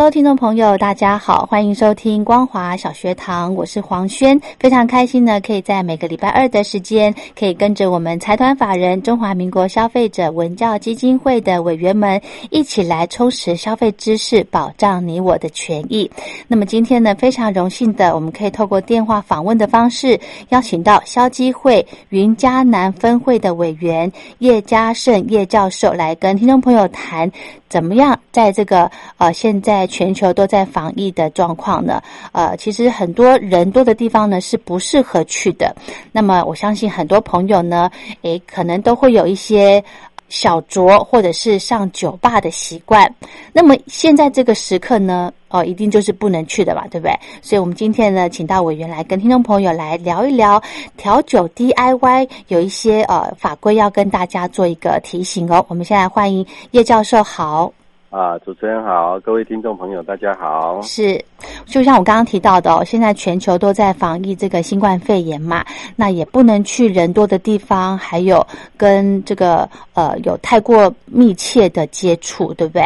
Hello，听众朋友，大家好，欢迎收听光华小学堂，我是黄轩，非常开心呢，可以在每个礼拜二的时间，可以跟着我们财团法人中华民国消费者文教基金会的委员们一起来充实消费知识，保障你我的权益。那么今天呢，非常荣幸的，我们可以透过电话访问的方式，邀请到消基会云嘉南分会的委员叶嘉胜叶教授来跟听众朋友谈。怎么样，在这个呃，现在全球都在防疫的状况呢？呃，其实很多人多的地方呢是不适合去的。那么，我相信很多朋友呢，诶，可能都会有一些小酌或者是上酒吧的习惯。那么，现在这个时刻呢，哦，一定就是不能去的吧，对不对？所以我们今天呢，请到委员来跟听众朋友来聊一聊调酒 DIY 有一些呃法规要跟大家做一个提醒哦。我们现在欢迎叶教授，好。啊，主持人好，各位听众朋友，大家好。是，就像我刚刚提到的哦，现在全球都在防疫这个新冠肺炎嘛，那也不能去人多的地方，还有跟这个呃有太过密切的接触，对不对？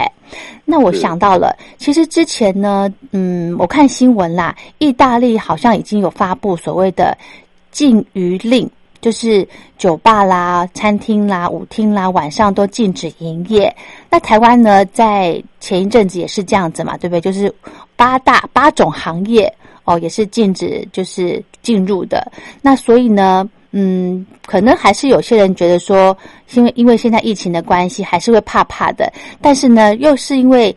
那我想到了，其实之前呢，嗯，我看新闻啦，意大利好像已经有发布所谓的禁渔令。就是酒吧啦、餐厅啦、舞厅啦，晚上都禁止营业。那台湾呢，在前一阵子也是这样子嘛，对不对？就是八大八种行业哦，也是禁止就是进入的。那所以呢，嗯，可能还是有些人觉得说，因为因为现在疫情的关系，还是会怕怕的。但是呢，又是因为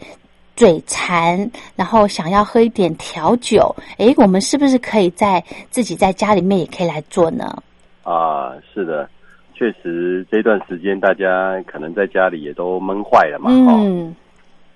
嘴馋，然后想要喝一点调酒，诶，我们是不是可以在自己在家里面也可以来做呢？啊，是的，确实这段时间大家可能在家里也都闷坏了嘛。嗯，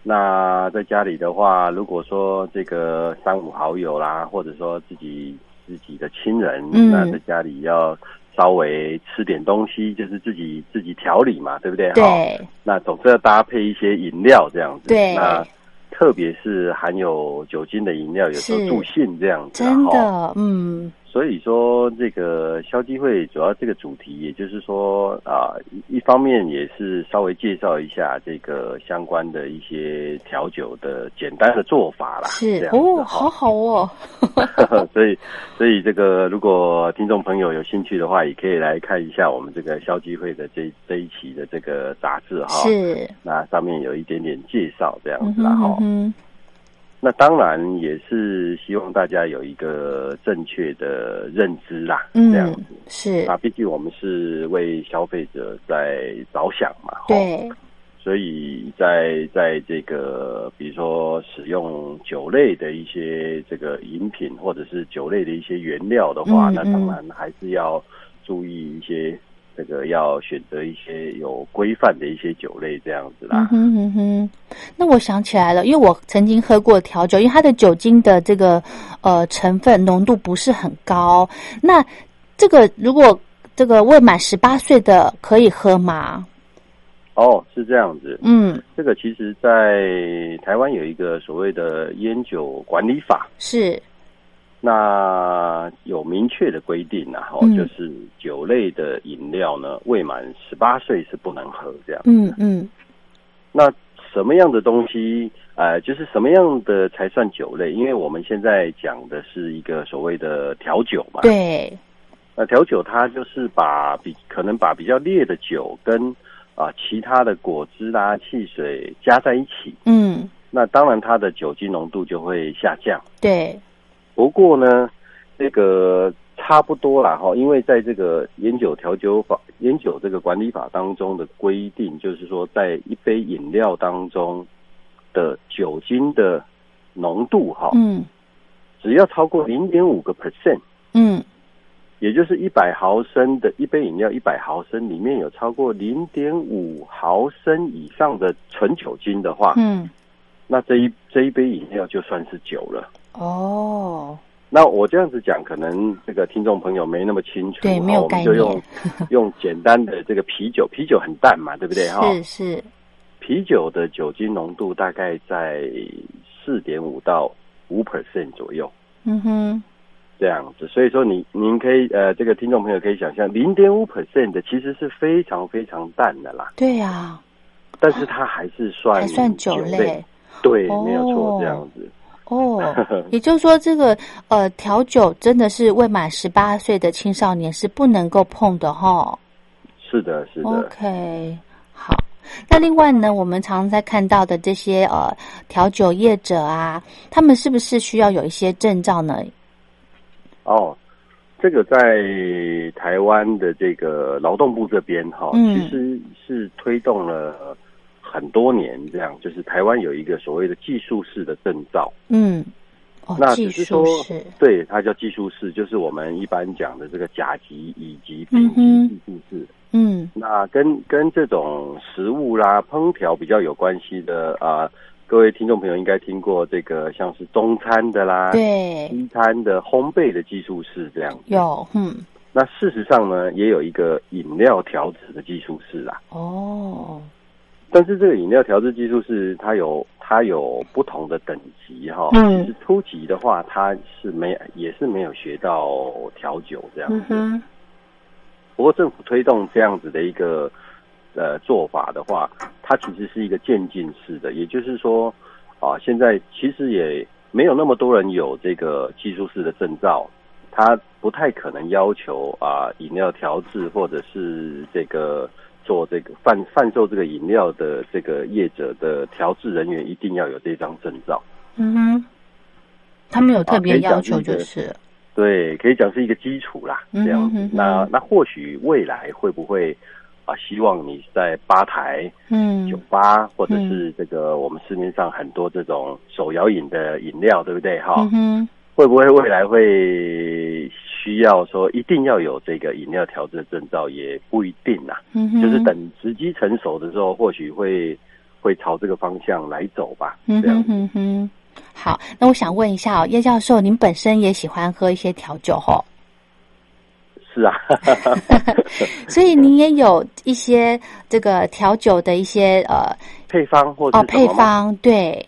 那在家里的话，如果说这个三五好友啦，或者说自己自己的亲人，那在家里要稍微吃点东西，就是自己自己调理嘛，对不对？对。那总是要搭配一些饮料这样子。对。那特别是含有酒精的饮料，有时候助兴这样子。真的，嗯。所以说，这个消基会主要这个主题，也就是说啊，一方面也是稍微介绍一下这个相关的一些调酒的简单的做法啦。是哦，好好哦。所以，所以这个如果听众朋友有兴趣的话，也可以来看一下我们这个消基会的这这一期的这个杂志哈。是。那上面有一点点介绍这样子啦哈。那当然也是希望大家有一个正确的认知啦，这样子是。啊毕竟我们是为消费者在着想嘛，对。所以在在这个比如说使用酒类的一些这个饮品，或者是酒类的一些原料的话，那当然还是要注意一些。这个要选择一些有规范的一些酒类，这样子啦。嗯哼哼，那我想起来了，因为我曾经喝过调酒，因为它的酒精的这个呃成分浓度不是很高。那这个如果这个未满十八岁的可以喝吗？哦，是这样子。嗯，这个其实，在台湾有一个所谓的烟酒管理法。是。那有明确的规定，然后就是酒类的饮料呢，未满十八岁是不能喝这样。嗯嗯。那什么样的东西，呃，就是什么样的才算酒类？因为我们现在讲的是一个所谓的调酒嘛。对。那调酒它就是把比可能把比较烈的酒跟啊其他的果汁啦、汽水加在一起。嗯。那当然它的酒精浓度就会下降。对。不过呢，这个差差不多啦哈，因为在这个烟酒调酒法、烟酒这个管理法当中的规定，就是说在一杯饮料当中的酒精的浓度哈，嗯，只要超过零点五个 percent，嗯，也就是一百毫升的一杯饮料，一百毫升里面有超过零点五毫升以上的纯酒精的话，嗯，那这一这一杯饮料就算是酒了。哦。那我这样子讲，可能这个听众朋友没那么清楚，对，没有概念。我们就用 用简单的这个啤酒，啤酒很淡嘛，对不对？哈，是是。啤酒的酒精浓度大概在四点五到五 percent 左右。嗯哼，这样子，所以说你您可以呃，这个听众朋友可以想象，零点五 percent 的其实是非常非常淡的啦。对呀。但是它还是算还算酒类，对，没有错，这样子。哦，也就是说，这个呃调酒真的是未满十八岁的青少年是不能够碰的哈。是的，是的。OK，好。那另外呢，我们常常在看到的这些呃调酒业者啊，他们是不是需要有一些证照呢？哦，这个在台湾的这个劳动部这边哈，其实是推动了。很多年这样，就是台湾有一个所谓的技术式的证照。嗯，那只是说，对，它叫技术式，就是我们一般讲的这个甲级、乙级、丙级技术式。嗯，那跟跟这种食物啦、烹调比较有关系的啊，各位听众朋友应该听过这个，像是中餐的啦，对，西餐的烘焙的技术式这样。有，嗯。那事实上呢，也有一个饮料调制的技术式啦。哦。但是这个饮料调制技术是它有它有不同的等级哈，嗯，是初级的话，它是没也是没有学到调酒这样子。不过政府推动这样子的一个呃做法的话，它其实是一个渐进式的，也就是说啊，现在其实也没有那么多人有这个技术式的证照，它不太可能要求啊饮料调制或者是这个。做这个贩贩售这个饮料的这个业者的调制人员一定要有这张证照。嗯哼，他们有特别要求，就是对，可以讲是一个基础啦。这样子，那那或许未来会不会啊？希望你在吧台、嗯，酒吧或者是这个我们市面上很多这种手摇饮的饮料，对不对？哈，会不会未来会？需要说一定要有这个饮料调制证照也不一定呐，就是等时机成熟的时候，或许会会朝这个方向来走吧。嗯哼哼，好，那我想问一下哦，叶教授，您本身也喜欢喝一些调酒吼？是啊，所以您也有一些这个调酒的一些呃配方或哦配方对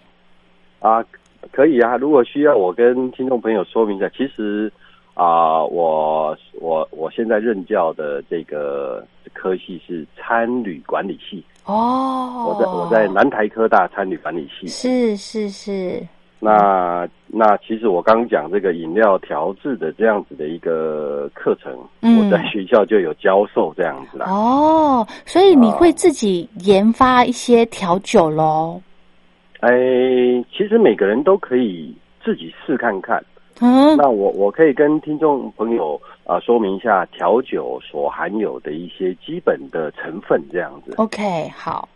啊，可以啊，如果需要我跟听众朋友说明一下，其实。啊，我我我现在任教的这个科系是餐旅管理系哦，我在我在南台科大餐旅管理系，是是是。那那其实我刚讲这个饮料调制的这样子的一个课程，我在学校就有教授这样子啦。哦，所以你会自己研发一些调酒喽？哎，其实每个人都可以自己试看看。嗯，那我我可以跟听众朋友啊说明一下调酒所含有的一些基本的成分，这样子。OK，好。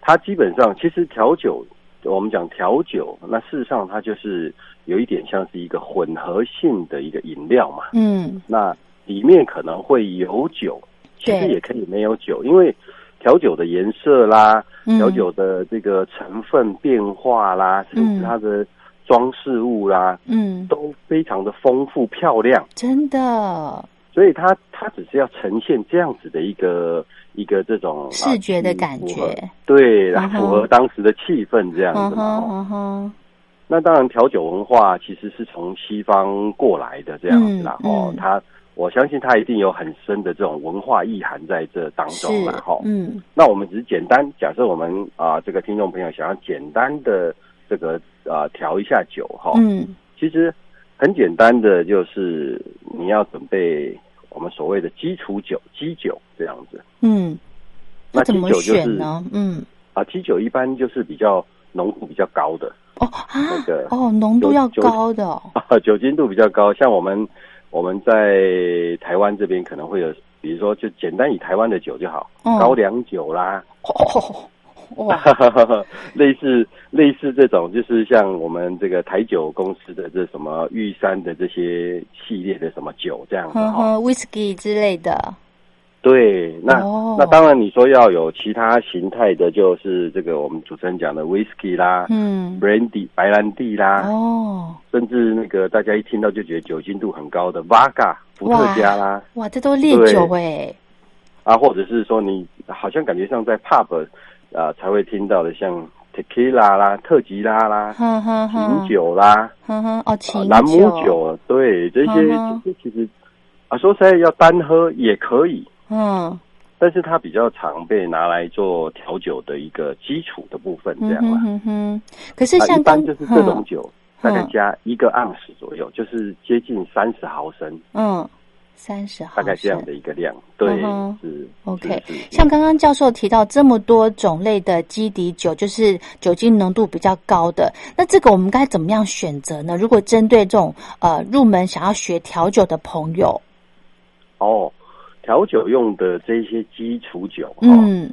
它基本上其实调酒，我们讲调酒，那事实上它就是有一点像是一个混合性的一个饮料嘛。嗯。那里面可能会有酒，其实也可以没有酒，因为调酒的颜色啦，调酒的这个成分变化啦，甚至它的。装饰物啦，嗯，都非常的丰富漂亮，真的。所以它它只是要呈现这样子的一个一个这种视觉的感觉，对，符合当时的气氛这样子嘛。那当然，调酒文化其实是从西方过来的这样子啦。哦，它我相信它一定有很深的这种文化意涵在这当中了。哈，嗯。那我们只是简单假设，我们啊，这个听众朋友想要简单的这个。啊，调一下酒哈。嗯，其实很简单的，就是你要准备我们所谓的基础酒、基酒这样子。嗯，那基酒就是呢？嗯，啊，基酒一般就是比较浓度比较高的。哦啊，那个哦，浓度要高的。酒精度比较高，像我们。我们在台湾这边可能会有，比如说就简单以台湾的酒就好，高粱酒啦，哇，类似类似这种，就是像我们这个台酒公司的这什么玉山的这些系列的什么酒这样子哈，whisky 之类的。对，那那当然你说要有其他形态的，就是这个我们主持人讲的 whisky 啦，嗯，brandy 白兰地啦，哦，甚至那个大家一听到就觉得酒精度很高的 vodka 伏特加啦，哇，这都烈酒哎，啊，或者是说你好像感觉像在 pub 啊才会听到的，像 tequila 啦、特吉拉啦、琴酒啦，哦，琴兰姆酒，对，这些这些其实啊说实在要单喝也可以。嗯，但是它比较常被拿来做调酒的一个基础的部分，这样嘛。嗯哼。可是像刚就是这种酒，大概加一个盎司左右，就是接近三十毫升。嗯，三十毫大概这样的一个量。对，是 OK。像刚刚教授提到这么多种类的基底酒，就是酒精浓度比较高的，那这个我们该怎么样选择呢？如果针对这种呃入门想要学调酒的朋友，哦。调酒用的这些基础酒，嗯，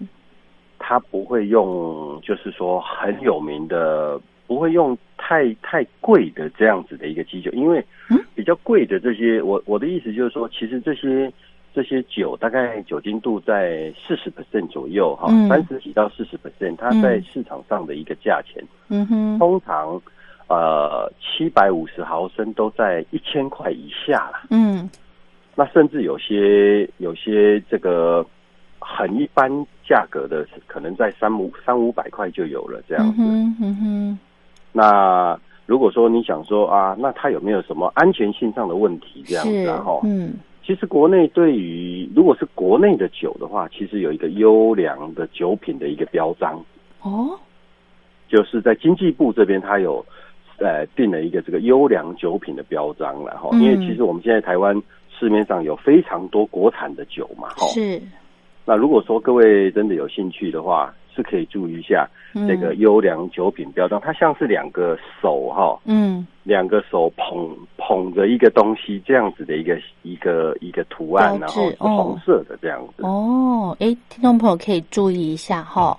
它不会用，就是说很有名的，不会用太太贵的这样子的一个基酒，因为比较贵的这些，我我的意思就是说，其实这些这些酒大概酒精度在四十 percent 左右，哈，三十几到四十 percent，它在市场上的一个价钱，嗯哼，通常呃七百五十毫升都在一千块以下了，嗯。那甚至有些有些这个很一般价格的，可能在三五三五百块就有了这样子。嗯哼。那如果说你想说啊，那它有没有什么安全性上的问题这样子？哈，嗯。其实国内对于如果是国内的酒的话，其实有一个优良的酒品的一个标章。哦。就是在经济部这边，它有呃定了一个这个优良酒品的标章，然后因为其实我们现在台湾。市面上有非常多国产的酒嘛，哈。是。那如果说各位真的有兴趣的话，是可以注意一下这个优良酒品标章，它像是两个手哈，嗯，两个手捧捧着一个东西这样子的一个一个一个图案，然后是红色的这样子。哦，哎，听众朋友可以注意一下哈。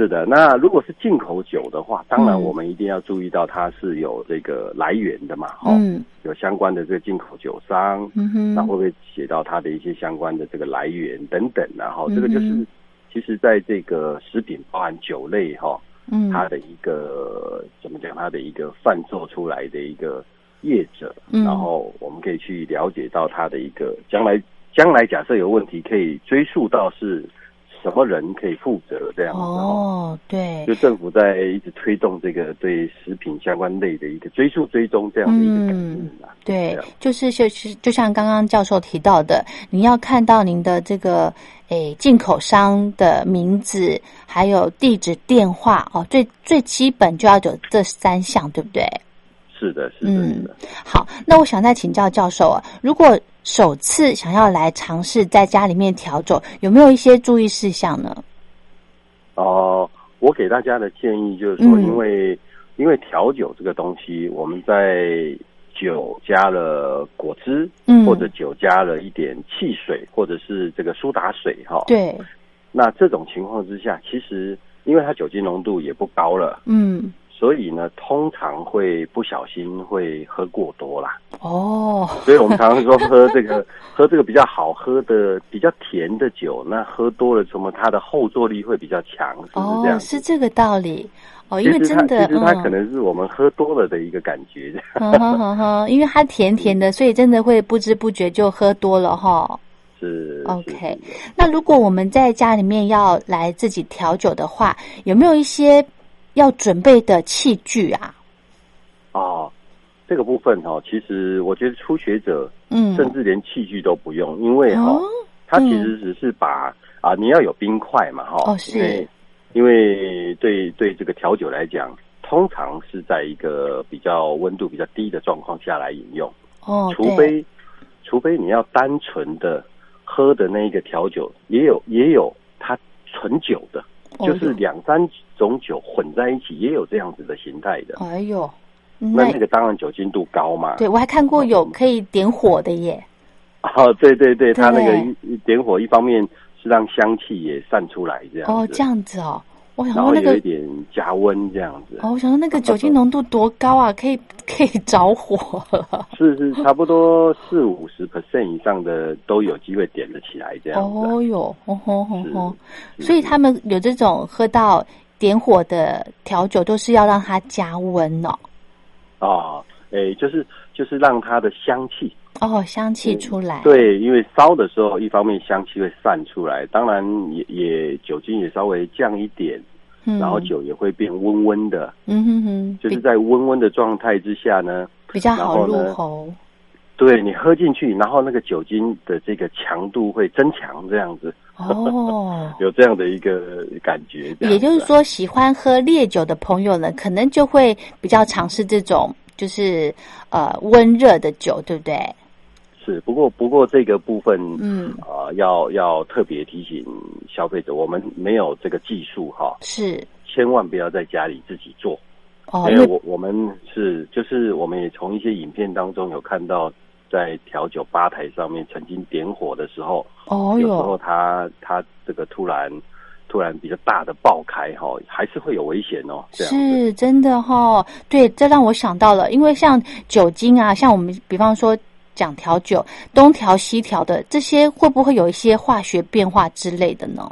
是的，那如果是进口酒的话，当然我们一定要注意到它是有这个来源的嘛，哈，有相关的这个进口酒商，嗯那会不会写到它的一些相关的这个来源等等，然后这个就是其实在这个食品包含酒类哈，它的一个怎么讲，它的一个贩售出来的一个业者，然后我们可以去了解到它的一个将来将来假设有问题，可以追溯到是。什么人可以负责这样子？哦，对，就政府在一直推动这个对食品相关类的一个追溯追踪这样的一个改进对，就是就是就像刚刚教授提到的，你要看到您的这个诶进口商的名字，还有地址、电话哦，最最基本就要有这三项，对不对？是的，是的。嗯，好，那我想再请教教授啊，如果首次想要来尝试在家里面调酒，有没有一些注意事项呢？哦，我给大家的建议就是说，因为因为调酒这个东西，我们在酒加了果汁，嗯，或者酒加了一点汽水，或者是这个苏打水，哈，对。那这种情况之下，其实因为它酒精浓度也不高了，嗯。所以呢，通常会不小心会喝过多啦。哦，所以我们常常说喝这个 喝这个比较好喝的、比较甜的酒，那喝多了什么，它的后坐力会比较强，是不是这样？是这个道理哦。因为真的，其实它可能是我们喝多了的一个感觉。哈哈哈，因为它甜甜的，所以真的会不知不觉就喝多了哈。是 OK。那如果我们在家里面要来自己调酒的话，有没有一些？要准备的器具啊，哦，这个部分哈，其实我觉得初学者，嗯，甚至连器具都不用，因为哈，它其实只是把啊，你要有冰块嘛，哈，哦，是，因为对对这个调酒来讲，通常是在一个比较温度比较低的状况下来饮用，哦，除非除非你要单纯的喝的那一个调酒，也有也有它纯酒的。就是两三种酒混在一起，也有这样子的形态的。哎呦，那那个当然酒精度高嘛。对，我还看过有可以点火的耶。哦，对对对，它那个一点火，一方面是让香气也散出来，这样。哦，这样子哦。我想说那个有一点加温这样子。哦，我想说那个酒精浓度多高啊，可以可以着火。是是，差不多四五十 percent 以上的都有机会点得起来这样子。哦哟，哦吼吼吼，所以他们有这种喝到点火的调酒，都是要让它加温哦。哦，诶，就是就是让它的香气。哦，香气出来。对，因为烧的时候，一方面香气会散出来，当然也也酒精也稍微降一点，然后酒也会变温温的。嗯哼哼，就是在温温的状态之下呢，比较好入喉。对你喝进去，然后那个酒精的这个强度会增强，这样子。哦，有这样的一个感觉。也就是说，喜欢喝烈酒的朋友呢，可能就会比较尝试这种，就是呃温热的酒，对不对？是，不过不过这个部分，嗯。啊，要要特别提醒消费者，我们没有这个技术哈，是，千万不要在家里自己做，哦，因为我我们是就是我们也从一些影片当中有看到，在调酒吧台上面曾经点火的时候，哦有时候它它这个突然突然比较大的爆开哈，还是会有危险哦，是真的哈，对，这让我想到了，因为像酒精啊，像我们比方说。讲调酒，东调西调的这些会不会有一些化学变化之类的呢？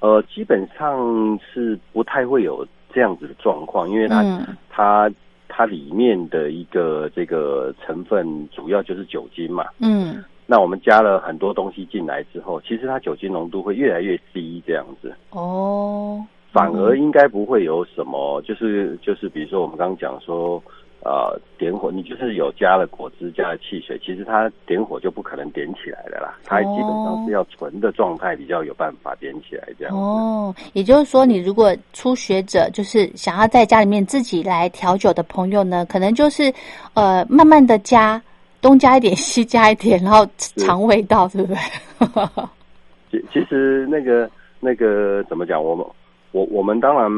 呃，基本上是不太会有这样子的状况，因为它它它里面的一个这个成分主要就是酒精嘛。嗯，那我们加了很多东西进来之后，其实它酒精浓度会越来越低，这样子。哦，反而应该不会有什么，就是就是比如说我们刚刚讲说。呃，点火，你就是有加了果汁，加了汽水，其实它点火就不可能点起来的啦。它基本上是要纯的状态比较有办法点起来这样。哦，也就是说，你如果初学者，就是想要在家里面自己来调酒的朋友呢，可能就是呃，慢慢的加，东加一点，西加一点，然后尝味道，对不对？其其实那个那个怎么讲，我们我我们当然。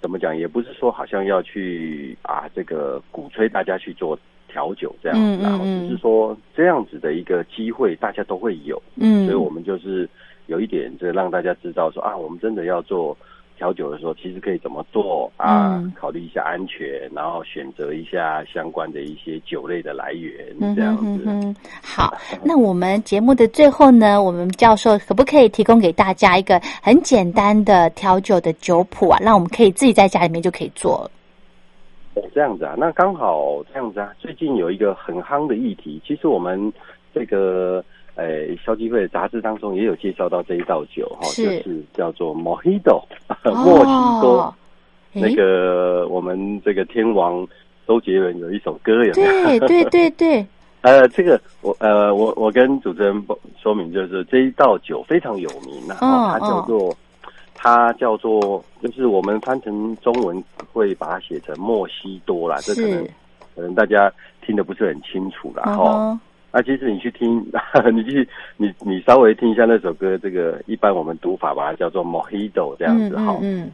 怎么讲？也不是说好像要去啊，这个鼓吹大家去做调酒这样子，然后只是说这样子的一个机会，大家都会有。嗯，所以我们就是有一点，这让大家知道说啊，我们真的要做。调酒的时候，其实可以怎么做啊？考虑一下安全，然后选择一下相关的一些酒类的来源，这样子。好，那我们节目的最后呢，我们教授可不可以提供给大家一个很简单的调酒的酒谱啊？让我们可以自己在家里面就可以做。哦，这样子啊，那刚好这样子啊。最近有一个很夯的议题，其实我们这个。诶，消基会杂志当中也有介绍到这一道酒哈，就是叫做 Mojito 墨西哥。那个我们这个天王周杰伦有一首歌有？对对对对。呃，这个我呃我我跟主持人说明，就是这一道酒非常有名呐，它叫做它叫做就是我们翻成中文会把它写成莫西多啦，这可能可能大家听得不是很清楚啦哈。啊，其实你去听，你去你你稍微听一下那首歌，这个一般我们读法把它叫做 Mojito 这样子哈。嗯。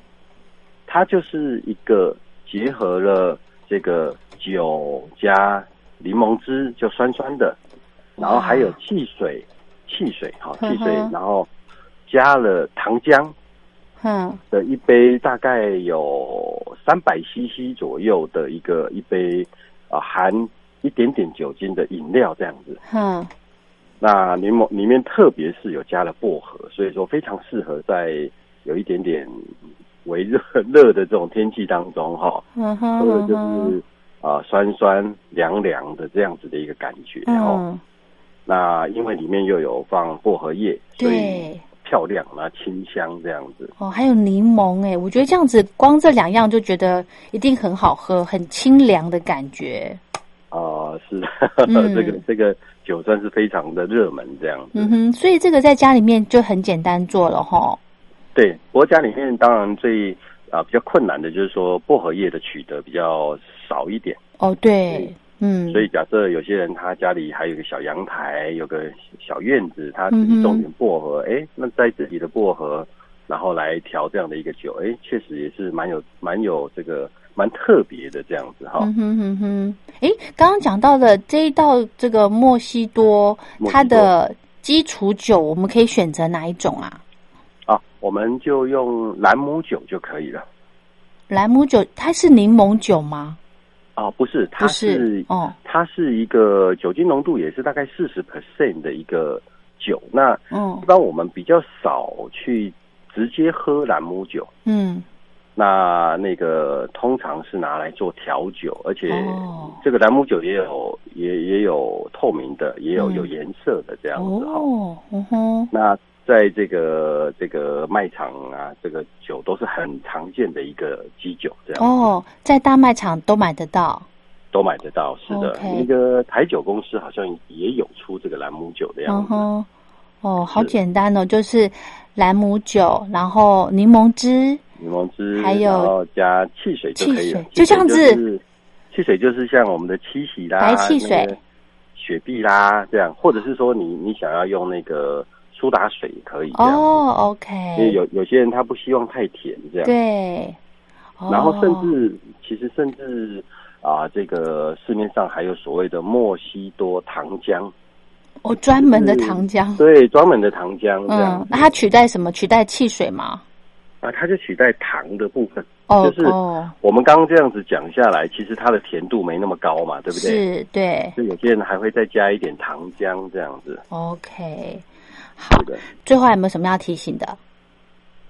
它就是一个结合了这个酒加柠檬汁，就酸酸的，然后还有汽水，汽水哈，汽水，然后加了糖浆，嗯，的一杯大概有三百 CC 左右的一个一杯啊含。一点点酒精的饮料这样子，嗯，那柠檬里面特别是有加了薄荷，所以说非常适合在有一点点微热热的这种天气当中哈，嗯哼，就是啊酸酸凉凉的这样子的一个感觉，嗯，那因为里面又有放薄荷叶，所以漂亮啊清香这样子，哦，还有柠檬哎，我觉得这样子光这两样就觉得一定很好喝，很清凉的感觉。啊，是 这个这个酒算是非常的热门这样子。嗯哼，所以这个在家里面就很简单做了哈。对，不过家里面当然最啊比较困难的就是说薄荷叶的取得比较少一点。哦，对，嗯。所以假设有些人他家里还有个小阳台，有个小院子，他自己种点薄荷，哎，那在自己的薄荷，然后来调这样的一个酒，哎，确实也是蛮有蛮有这个。蛮特别的这样子哈。嗯哼哼哼，哎，刚刚讲到的这一道这个墨西多，它的基础酒我们可以选择哪一种啊？啊，我们就用兰姆酒就可以了。兰姆酒它是柠檬酒吗？啊，不是，它是哦，它是一个酒精浓度也是大概四十 percent 的一个酒。那嗯，一般我们比较少去直接喝兰姆酒。嗯。那那个通常是拿来做调酒，而且这个兰姆酒也有也也有透明的，也有有颜色的这样子哈。哦，嗯哼。那在这个这个卖场啊，这个酒都是很常见的一个基酒这样。哦，在大卖场都买得到。都买得到，是的。那个台酒公司好像也有出这个兰姆酒的样子。哦，好简单哦，就是兰姆酒，然后柠檬汁。柠檬汁，还有加汽水就可以了，就这样子。汽水就是像我们的七喜啦、白汽水、雪碧啦这样，或者是说你你想要用那个苏打水也可以。哦，OK。因为有有些人他不希望太甜这样。对。然后甚至其实甚至啊，这个市面上还有所谓的莫西多糖浆。哦，专门的糖浆。对，专门的糖浆。嗯，那它取代什么？取代汽水吗？啊，它就取代糖的部分，哦 就是我们刚刚这样子讲下来，其实它的甜度没那么高嘛，对不对？是，对。就有些人还会再加一点糖浆这样子。OK，好的。最后有没有什么要提醒的？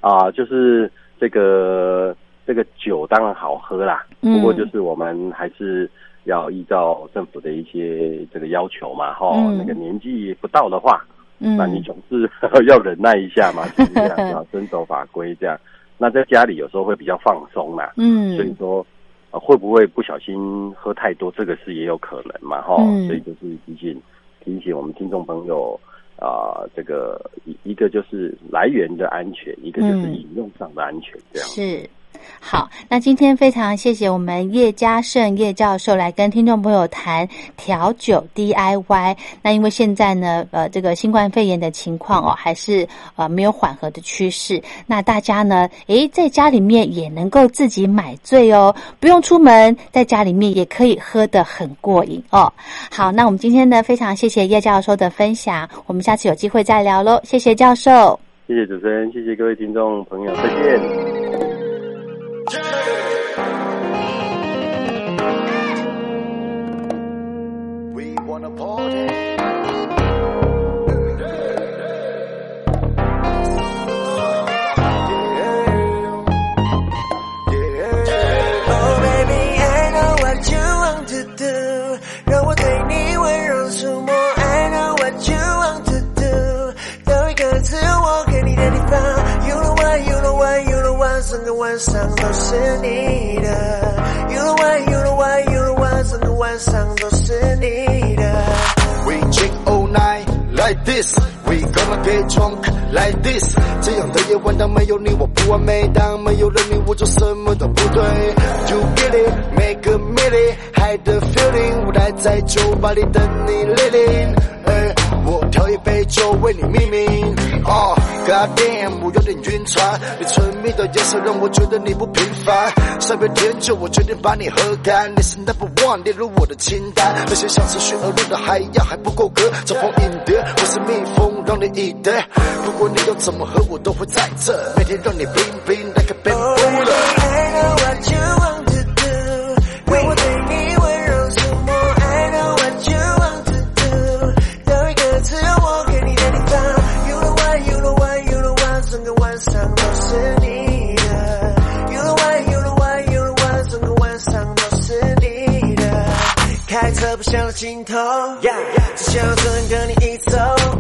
啊，就是这个这个酒当然好喝啦，不过就是我们还是要依照政府的一些这个要求嘛，哈，那个年纪不到的话。那你总是 要忍耐一下嘛，这样要遵守法规这样。那在家里有时候会比较放松嘛，嗯，所以说会不会不小心喝太多，这个是也有可能嘛，哈。所以就是提醒提醒我们听众朋友啊，这个一一个就是来源的安全，一个就是饮用上的安全，这样是。好，那今天非常谢谢我们叶嘉胜叶教授来跟听众朋友谈调酒 DIY。那因为现在呢，呃，这个新冠肺炎的情况哦，还是呃没有缓和的趋势。那大家呢，诶，在家里面也能够自己买醉哦，不用出门，在家里面也可以喝得很过瘾哦。好，那我们今天呢，非常谢谢叶教授的分享，我们下次有机会再聊喽。谢谢教授，谢谢主持人，谢谢各位听众朋友，再见。We wanna party. 个晚上都是你的。You know why, you know why, you know why，整个晚上都是你的。We drink all night like this, we gonna get drunk like this。这样的夜晚，当没有你我不完美，当没有了你我就什么都不对。You get it, make a minute, hide the feeling，我待在酒吧里等你莅临。我调一杯酒为你命名。哦，God damn，我有点晕船。你唇蜜的颜色让我觉得你不平凡。三杯甜酒，我决定把你喝干。你是 Number One，列入我的清单。那些像是雪而入的海洋还不够格，招蜂引蝶。我是蜜蜂，让你以得。不管你要怎么喝，我都会在这，每天让你冰冰 like a baby。尽头，只想要真跟你一走。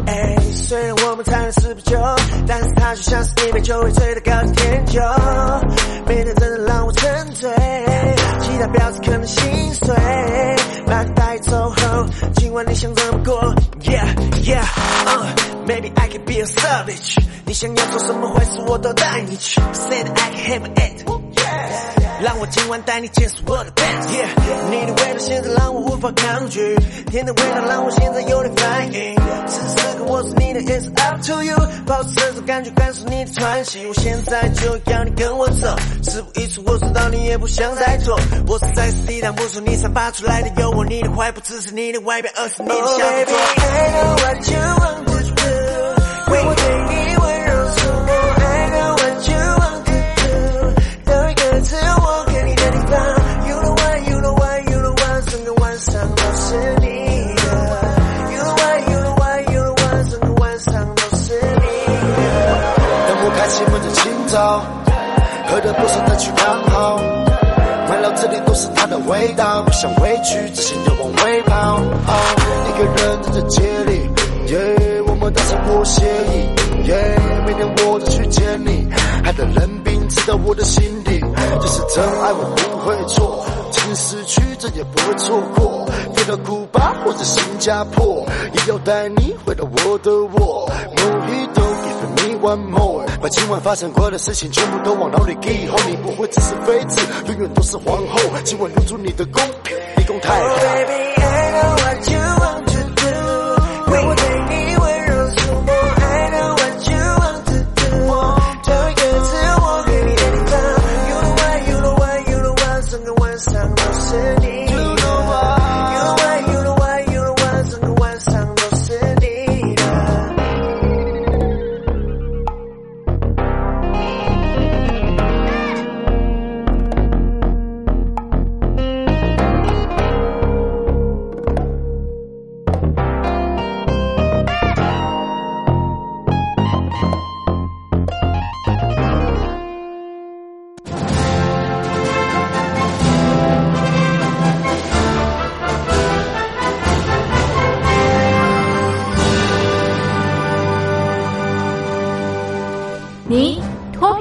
哎，虽然我们谈了四杯酒，但是它就像是一杯酒会醉的高级甜酒，每天真的让我沉醉，其他婊子可能心碎，把你带走后，今晚你想怎么过？Yeah yeah，maybe I can be a savage，你想要做什么坏事我都带你去，Say that I can have it。让我今晚带你见识我的 dance。你的味道现在让我无法抗拒，甜的味道让我现在有点反应。此时此刻我是你的，It's up to you。保持这种感觉，感受你的喘息。我现在就要你跟我走，事不宜迟，我知道你也不想再做。我是在此地挡不住你散发出来的诱惑，你的怀不只是你的外表，而是你的小动作。I know what u want 不是的去刚好，满脑子里都是它的味道，不想回去，只想要往回跑。一个人在街里，耶，我们达成过协议，耶，每天我都去见你，爱的冷冰刺到我的心底，这是真爱，我不会错，即使失去，这也不会错过，飞到古巴或者新加坡，也要带你回到我的窝，Mojito。Give one more，把今晚发生过的事情全部都往脑里记后，你不会只是妃子，永远都是皇后。今晚留住你的宫，你宫太 Oh 太。baby, I know what you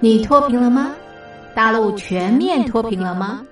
你脱贫了吗？大陆全面脱贫了吗？